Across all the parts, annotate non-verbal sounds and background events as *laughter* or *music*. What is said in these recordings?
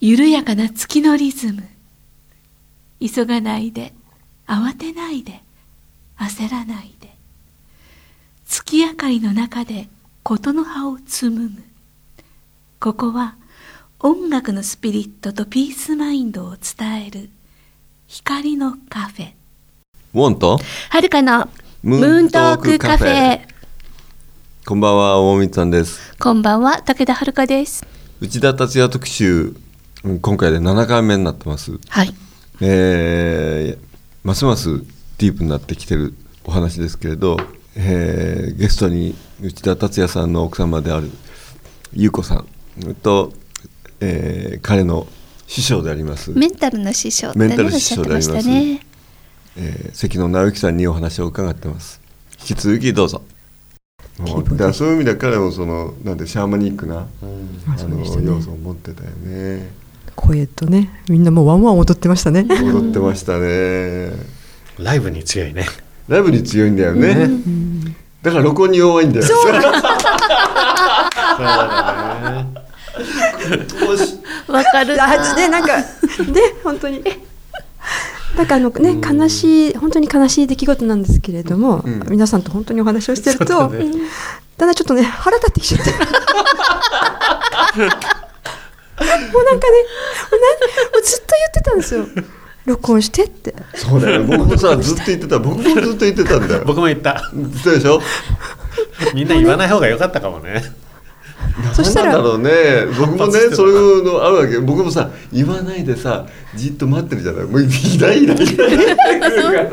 緩やかな月のリズム。急がないで慌てないで焦らないで。月明かりの中で琴の葉を紡ぐ。ここは音楽のスピリットとピースマインドを伝える光のカフェ。ウォンと？はるかのムムーントークカフェ。こんばんは大光さんです。こんばんは武田遥です。内田達也特集。うん今回で7回目になってます。はい。えーますますディープになってきてるお話ですけれど、えーゲストに内田達也さんの奥様である優子さんと、えー彼の師匠であります、メンタルの師匠メンタル師匠でありね。えー関野直之さんにお話を伺ってます。引き続きどうぞ。だそういう意味では彼もそのなんてシャーマニックな、うん。あの要素を持ってたよね声とねみんなもうワンワン踊ってましたね。踊ってましたね。ライブに強いね。ライブに強いんだよね、だから録音に弱いんだよ。そうだね。わかるな。あねなんかね本当に。なんかあのね悲しい本当に悲しい出来事なんですけれども、うん。皆さんと本当にお話をしてると、ね。だんだんちょっとね腹立ってきちゃって *laughs* もうなんかねもうなんもうずっと言ってたんですよ。録音してって。そうだよ僕もさずっと言ってた。僕もずっと言ってたんだよ。僕も言った。言ってたでしょ？みんな言わない方が良かったかもね。そしたらなんだろうね。僕もねそういうのあるわけ。僕もさ言わないでさじっと待ってるじゃない。もうイライライライライ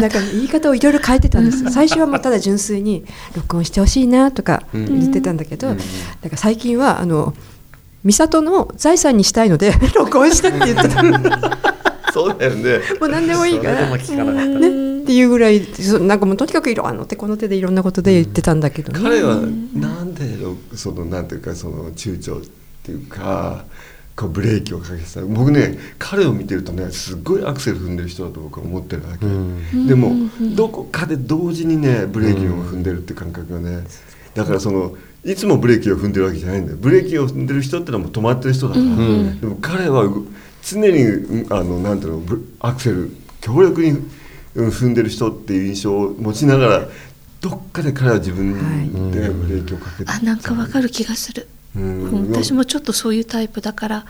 なんかね言い方をいろいろ変えてたんですよ。最初はもうただ純粋に録音してほしいなとか言ってたんだけど、うん。だから最近はあの美里の財産にしたいので録音してって言ってた。もそうだよね。う何でもいいから。かなか。ね。っていうぐらいなんかもうとにかくいろあの手この手でいろんなことで言ってたんだけどね、彼はなんでそのなんていうかその躊躇っていうかこうブレーキをかけてた。僕ね彼を見てるとねすごいアクセル踏んでる人だと僕は思ってるわけ、うん。でもどこかで同時にねブレーキを踏んでるって感覚がねだからそのいつもブレーキを踏んでるわけじゃないんだよ。ブレーキを踏んでる人ってのはもう止まってる人だから、んでも彼はう常にうんあのなんていうのブアクセル強力にうん踏んでる人っていう印象を持ちながらどっかで彼は自分でブレーキをかけてあなんかわかる気がする、うん。うん私もちょっとそういうタイプだから。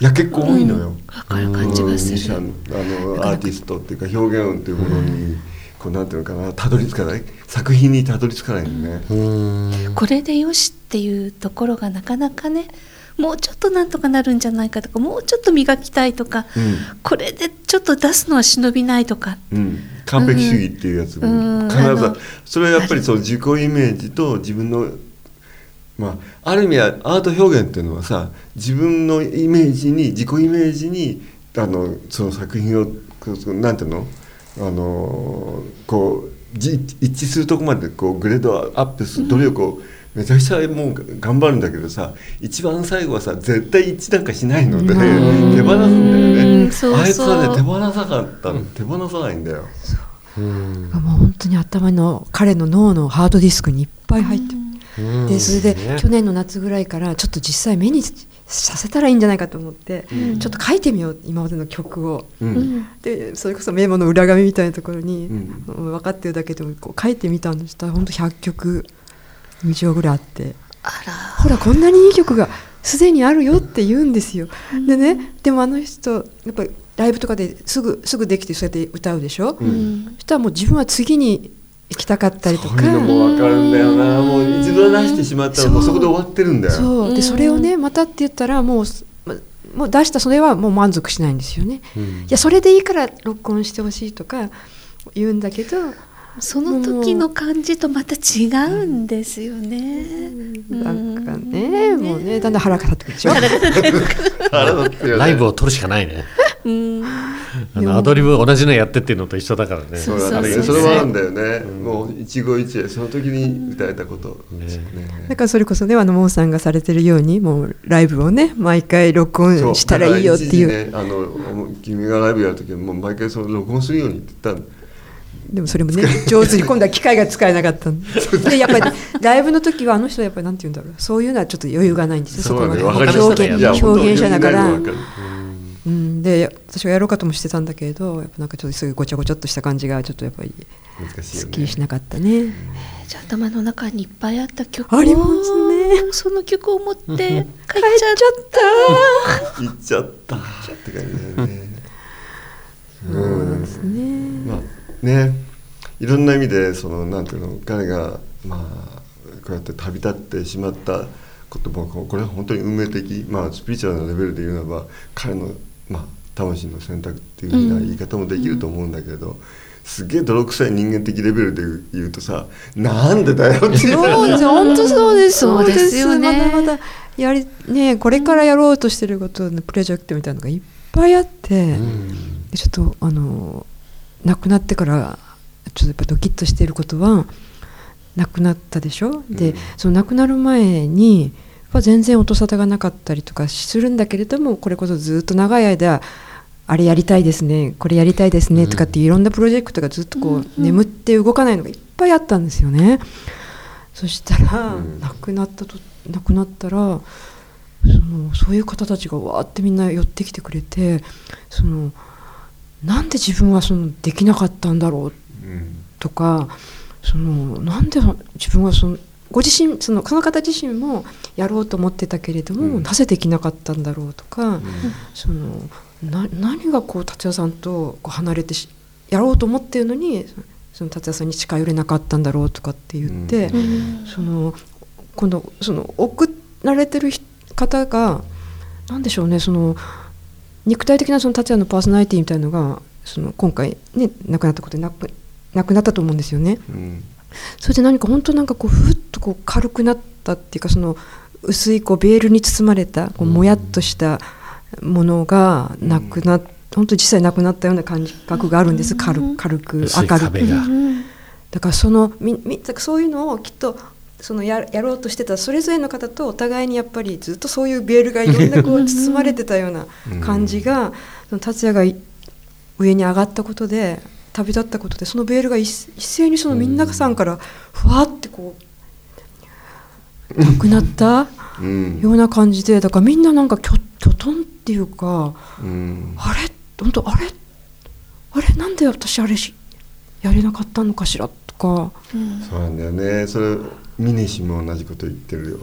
いや結構多いのよ、わかる感じがする。ンあのアーティストっていうか表現音っていうものに、こうなんていうのかなたどり着かない？作品にたどり着かないね、うん。これでよしっていうところがなかなかねもうちょっとなんとかなるんじゃないかとかもうちょっと磨きたいとか、うん。これでちょっと出すのは忍びないとか。うん、完璧主義っていうやつうん。も必ず。それはやっぱりその自己イメージと自分のまあある意味はアート表現っていうのはさ自分のイメージに自己イメージにあのその作品をなんていうの？あのこうじ一致するとこまでこうグレードアップする努力をめちゃくちゃもう頑張るんだけどさ一番最後はさ絶対一致なんかしないのでうん。手放すんだよね。うんそう。あいつはね手放さなかったの。手放さないんだよ。う。ん。もう本当に頭の彼の脳のハードディスクにいっぱい入ってでそれでね。去年の夏ぐらいからちょっと実際目にさせたらいいんじゃないかと思って、うん。ちょっと書いてみよう今までの曲を。ううん。んでそれこそメモの裏紙みたいなところに、うん。うん分かってるだけでもこう書いてみたんですした。ら本当100曲以上ぐらいあって。あら。ほらこんなにいい曲がすでにあるよって言うんですよ。でねでもあの人やっぱりライブとかですぐすぐできてそうやって歌うでしょ、ううんん。そしたらもう自分は次に行きたかったりとそうかいうのも分かるんだよな。もう一度出してしまったらもうそこで終わってるんだよ。そう。でそれをねまたって言ったらもうもう出したそれはもう満足しないんですよね。うん。いやそれでいいから録音してほしいとか言うんだけど、その時の感じとまた違うんですよね。なんかねもうねだんだん腹が立ってくるでしょ。*laughs* 腹立ってるよね。ライブを撮るしかないね。うんあのアドリブ同じのやってっていうのと一緒だからね。そうだねそうそう。それはあるんだよね。もう一期一会その時に歌えたことね。だからそれこそねあのモーさんがされてるようにもうライブをね毎回録音したらいいよっていう。だから一時ねあの君がライブやる時はもう毎回その録音するようにって言ったのでもそれもね上手に今度は機械が使えなかったんで。やっぱりライブの時はあの人はやっぱりなんて言うんだろう。そういうのはちょっと余裕がないんですよそこまで。表現者だからうん、で私はやろうかともしてたんだけどやっぱなんかちょっとそういうごちゃごちゃっとした感じがちょっとやっぱり難しいよすっきりしねなかったね。じゃあ頭の中にいっぱいあった曲をありますね。その曲を持って帰っちゃっ帰 *laughs* っちゃ行っちゃったって感じだよね。*laughs* そうなんですね。まあね。いろんな意味でそのなんていうの彼がまあこうやって旅立ってしまったこともこれは本当に運命的まあスピリチュアルなレベルで言うならば彼のまあ魂の選択っていうふうな言い方もできると思うんだけど、すげえ泥臭い人間的レベルで言うとさなんでだよっていう。そうです本当そうですそうですよね。まだまだやりねこれからやろうとしてることのプロジェクトみたいなのがいっぱいあって、でちょっとあの亡くなってからちょっとやっぱドキッとしていることは亡くなったでしょ、でうん。その亡くなる前にぱ全然音沙汰がなかったりとかするんだけれどもこれこそずっと長い間あれやりたいですねこれやりたいですねとかっていろんなプロジェクトがずっとこう眠って動かないのがいっぱいあったんですよね。そしたら、うん亡くなったと亡くなったらそのそういう方たちがわーってみんな寄ってきてくれてそのなんで自分はそのできなかったんだろううんとかそのなんで自分はそのご自身そのその方自身もやろうと思ってたけれども、うん。なぜできなかったんだろうとか、うん。そのな何がこう達也さんとこう離れてしやろうと思ってるのにその達也さんに近寄れなかったんだろうとかって言って、うん。その今度その送られてる人方が何でしょうねその肉体的なその達也のパーソナリティみたいのがその今回ね亡くなったことでなくなくなったと思うんですよね。うんそれで何か本当なんかこうふっとこう軽くなったっていうかその薄いこうベールに包まれたこうもやっとしたものがなくなっ本当に実際なくなったような感覚があるんです。軽く軽く薄い明るく。だからそのみみそういうのをきっとそのややろうとしてたそれぞれの方とお互いにやっぱりずっとそういうベールがいろんなこう包まれてたような感じがその達也がい上に上がったことで旅立ったことでそのベールが一一斉にそのみんなさんからふわってこうなくなったうん。ような感じでだからみんななんかきょきょとんっていうかうん。あれ？本当あれ？あれ？なんで私あれしやれなかったのかしらとか。そうなんだよね。それ峰氏も同じこと言ってるよ。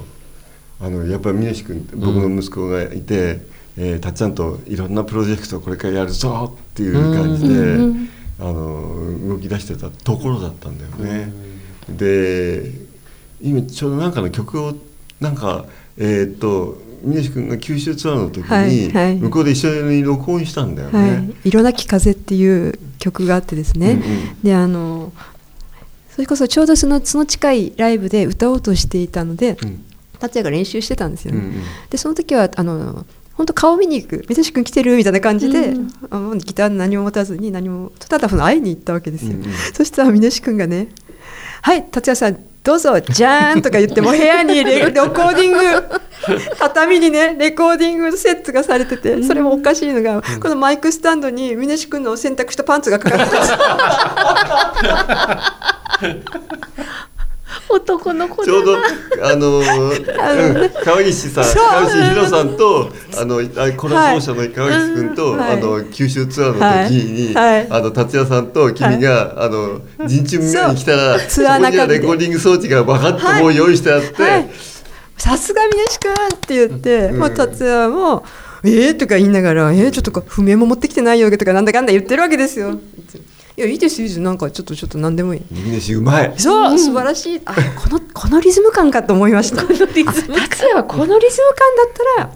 あのやっぱり峰氏君僕の息子がいて、えーたっちゃんといろんなプロジェクトをこれからやるぞっていう感じで、あの動き出してたところだったんだよね、で今ちょうどなんかの曲をなんかえーっと峰氏君が九州ツアーの時に、はいはい。向こうで一緒に録音したんだよね、はい、色なき風っていう曲があってですね、うんうん。であのそれこそちょうどそのその近いライブで歌おうとしていたのでうん。達也が練習してたんですよね、うんうん。でその時はあの本当顔見に行く「水志君来てる?」みたいな感じで、うん。ギター何も持たずに何もただその会いに行ったわけですよ、うん。うんそしたら峰志君がね「はい達也さんどうぞじゃーん」とか言ってもう部屋にレレコーディング *laughs* 畳にねレコーディングセットがされててそれもおかしいのが、このマイクスタンドに峰志君の洗濯したパンツがかかってます *laughs* *laughs* 男の子ちょうどあの川岸さん川岸宏さんとあのあコラ奏者の川岸君と、はい。あの九州ツアーの時に、あの達也さんと君が、あの陣中見に来たらそこにはレコーディング装置がバカッともう用意してあって、はい。さすが峰志君って言って、うん。もう達也も「えー?」とか言いながら「えー、ちょっとか譜面も持ってきてないよ」とかなんだかんだ言ってるわけですよ。いやいいですいいですなんかちょっとちょっと何でもいい。うまいそう、素晴らしい。あ、この、このリズム感かと思いました。このリズム感。達也はこのリズム感だったら。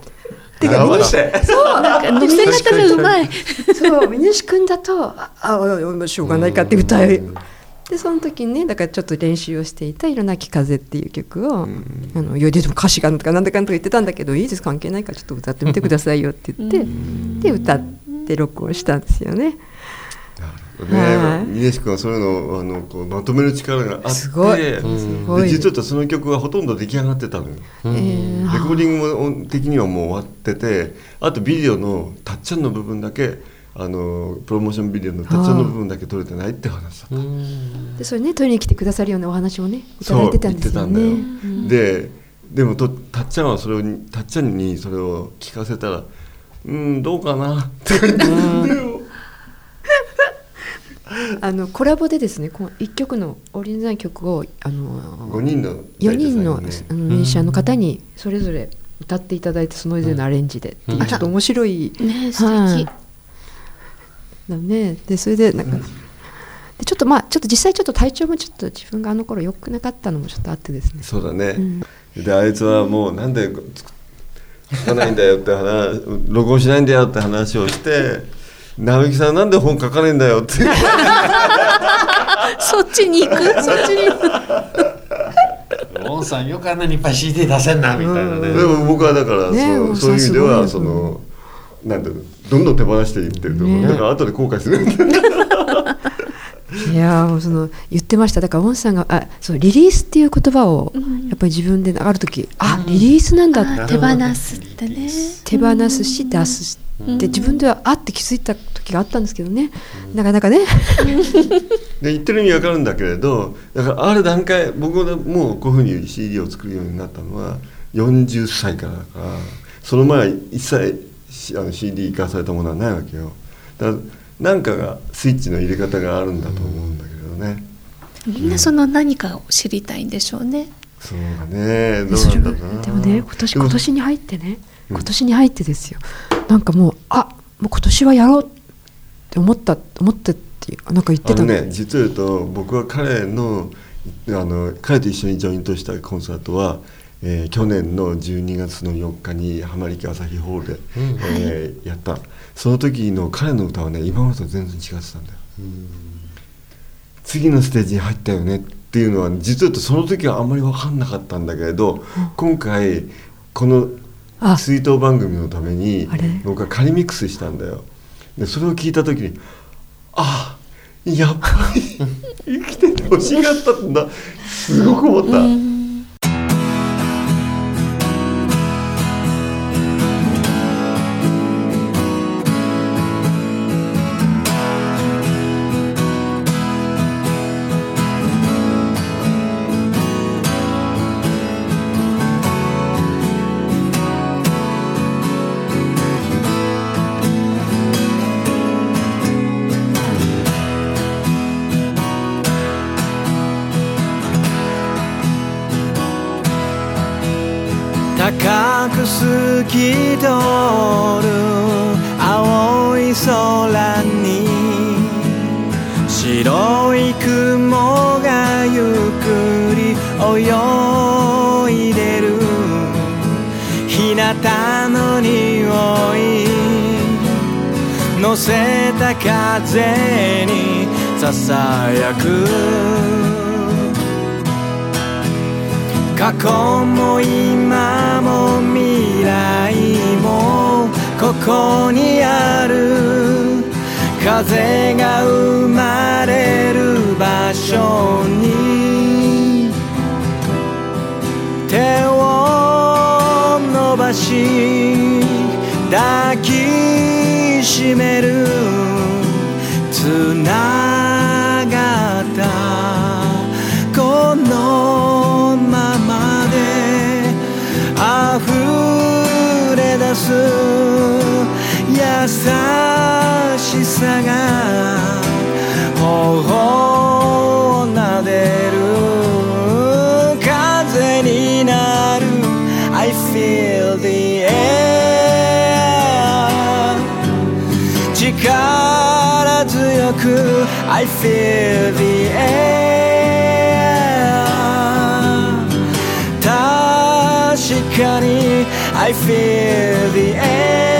てか、直してそう、なんか乗せ方がうまいそう、峰志君だと、あ、あ、あしょうがないかって歌い。で、その時にね、だからちょっと練習をしていた色なき風っていう曲を。あの、いや、でも歌詞がなんとか、なんだかんとか言ってたんだけど、いいです、関係ないから、ちょっと歌ってみてくださいよって言って。で、歌って録音したんですよね。ねはい。峰志君はそういうのをあのこうまとめる力があってすごい。ですごい。実はその曲がほとんど出来上がってたのよ。えーレコーディングも的にはもう終わっててあとビデオのたっちゃんの部分だけあのプロモーションビデオのたっちゃんの部分だけ撮れてないって話だった。うん。でそれね取りに来てくださるようなお話もねいただいてたんですよそう言ねってたんだよ、ででもとたっちゃんはそれをたっちゃんにそれを聞かせたら「うんどうかな」って言って *laughs* あのコラボでですねこの一曲のオリジナル曲をあの5人の4人の,、ミュージシャンの方にそれぞれ歌っていただいてそのぞれのアレンジで。っていううんちょっと面白い、ね素はい。敵だね。でそれでなんか、でちょっとまあちょっと実際ちょっと体調もちょっと自分があの頃良くなかったのもちょっとあってですね。そうだね、ん。であいつはもうなんでつつかないんだよって話録音しないんだよって話をして直樹さんなんで本書かねえんだよって。*laughs* そっちに行く？*laughs* そっちに。ンさんよくあんなにいっぱい CD 出せんなみたいなね、でも僕はだから、ねそうそういう意味ではその、なんだろうどんどん手放していってると思う、ね。だから後で後悔する *laughs* いやーもうその言ってました。だからウォンさんがあそうリリースっていう言葉をんやっぱり自分である時、あリリースなんだって。あ手放すってね。手放すし出すって自分ではあって気づいた時があったんですけどね、なかなかね。*laughs* で言ってる意味わかるんだけれどだからある段階僕がもうこういうふうに CD を作るようになったのは40歳からだからその前は一切しあの CD 化されたものはないわけよ。だから何かがスイッチの入れ方があるんだと思うんだけどね、みんなその何かを知りたいんでしょうね。そうだね。どうなんだろうな。でもね今年今年に入ってねうん。今年に入ってですよ。なんかもうあもう今年はやろうって思った思ってっていうなんか言ってあの。たのね実を言うと僕は彼のあの彼と一緒にジョイントしたコンサートは、えー去年の12月の4日に浜離家朝日ホールで、うん。えーやった。その時の彼の歌はね今までと全然違ってたんだよ。次のステージに入ったよねっていうのは実はその時はあんまり分かんなかったんだけれど、今回このあ。追悼番組のために僕は仮ミックスしたんだよ。でそれを聞いた時にあやっぱり生きててほしかったんだ。すごく思った、き通る青い空に。白い雲がゆっくり泳いでる。日向の匂い。乗せた風にささやく。過去も今こにある。風が生まれる場所に。手を伸ばし抱きしめる。さが頬を撫でる風になる I feel the air 力強く I feel the air 確かに I feel the air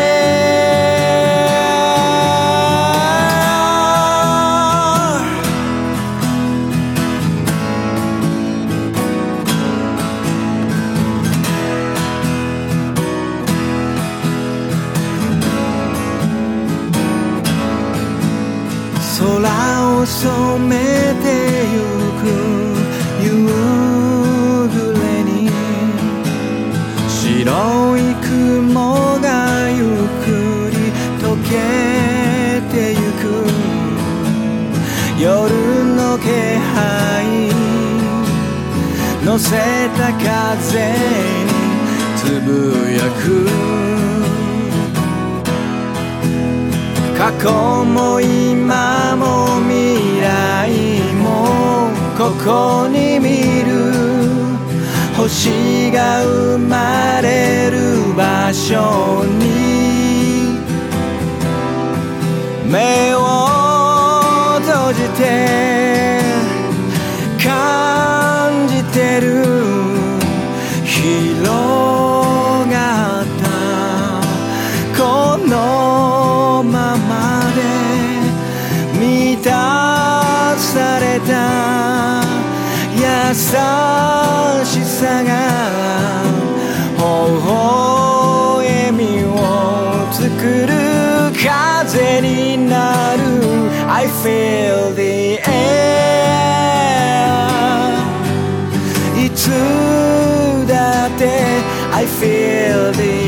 せた風につぶやく過去も今も未来もここに見る星が生まれる場所に目を閉じて感じてる。広がった。このままで。満たされた。優しさが。微笑みを作る風になる。I feel the つだって I feel the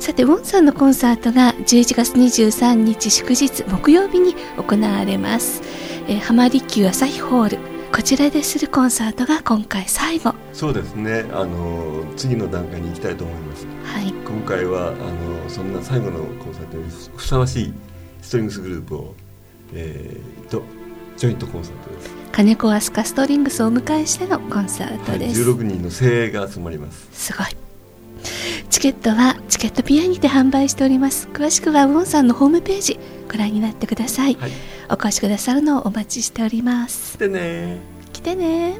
さてウォンさんのコンサートが11月23日祝日木曜日に行われます、えー、浜離宮朝日ホール。こちらでするコンサートが今回最後。そうですね。あの次の段階に行きたいと思います。はい。今回はあのそんな最後のコンサートにふさわしいストリングスグループを、えー、とジョイントコンサートです、金子飛鳥ストリングスをお迎えしてのコンサーはい、トです、16人の精鋭が集まります。すごいチケットはチケットピアにて販売しております。詳しくはウォンさんのホームページご覧になってください、はい。お越しくださるのをお待ちしております。でね。来てね。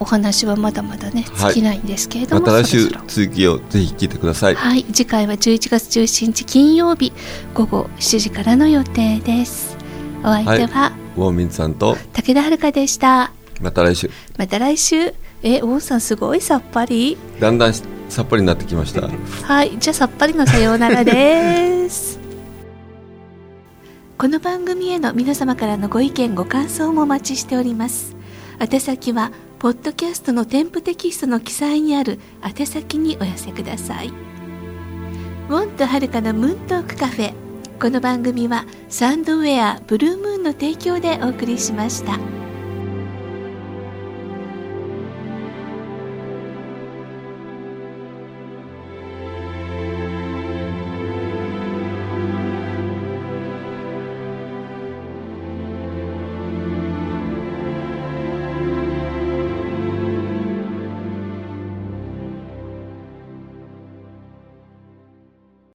お話はまだまだねはい。尽きないんですけれども、また来週続きをぜひ聞いてください。はい。次回は11月17日金曜日午後7時からの予定です。お相手はウォーミンさんと武田遥でした。また来週。また来週。え王さんすごいさっぱり。だんだんしさっぱりになってきました。はいじゃあさっぱりのさようならです。*laughs* この番組への皆様からのご意見ご感想もお待ちしております。宛先はポッドキャストの添付テキストの記載にある宛先にお寄せください。ウォンとはるかのムーントークカフェ。この番組はサンドウェアブルームーンの提供でお送りしました。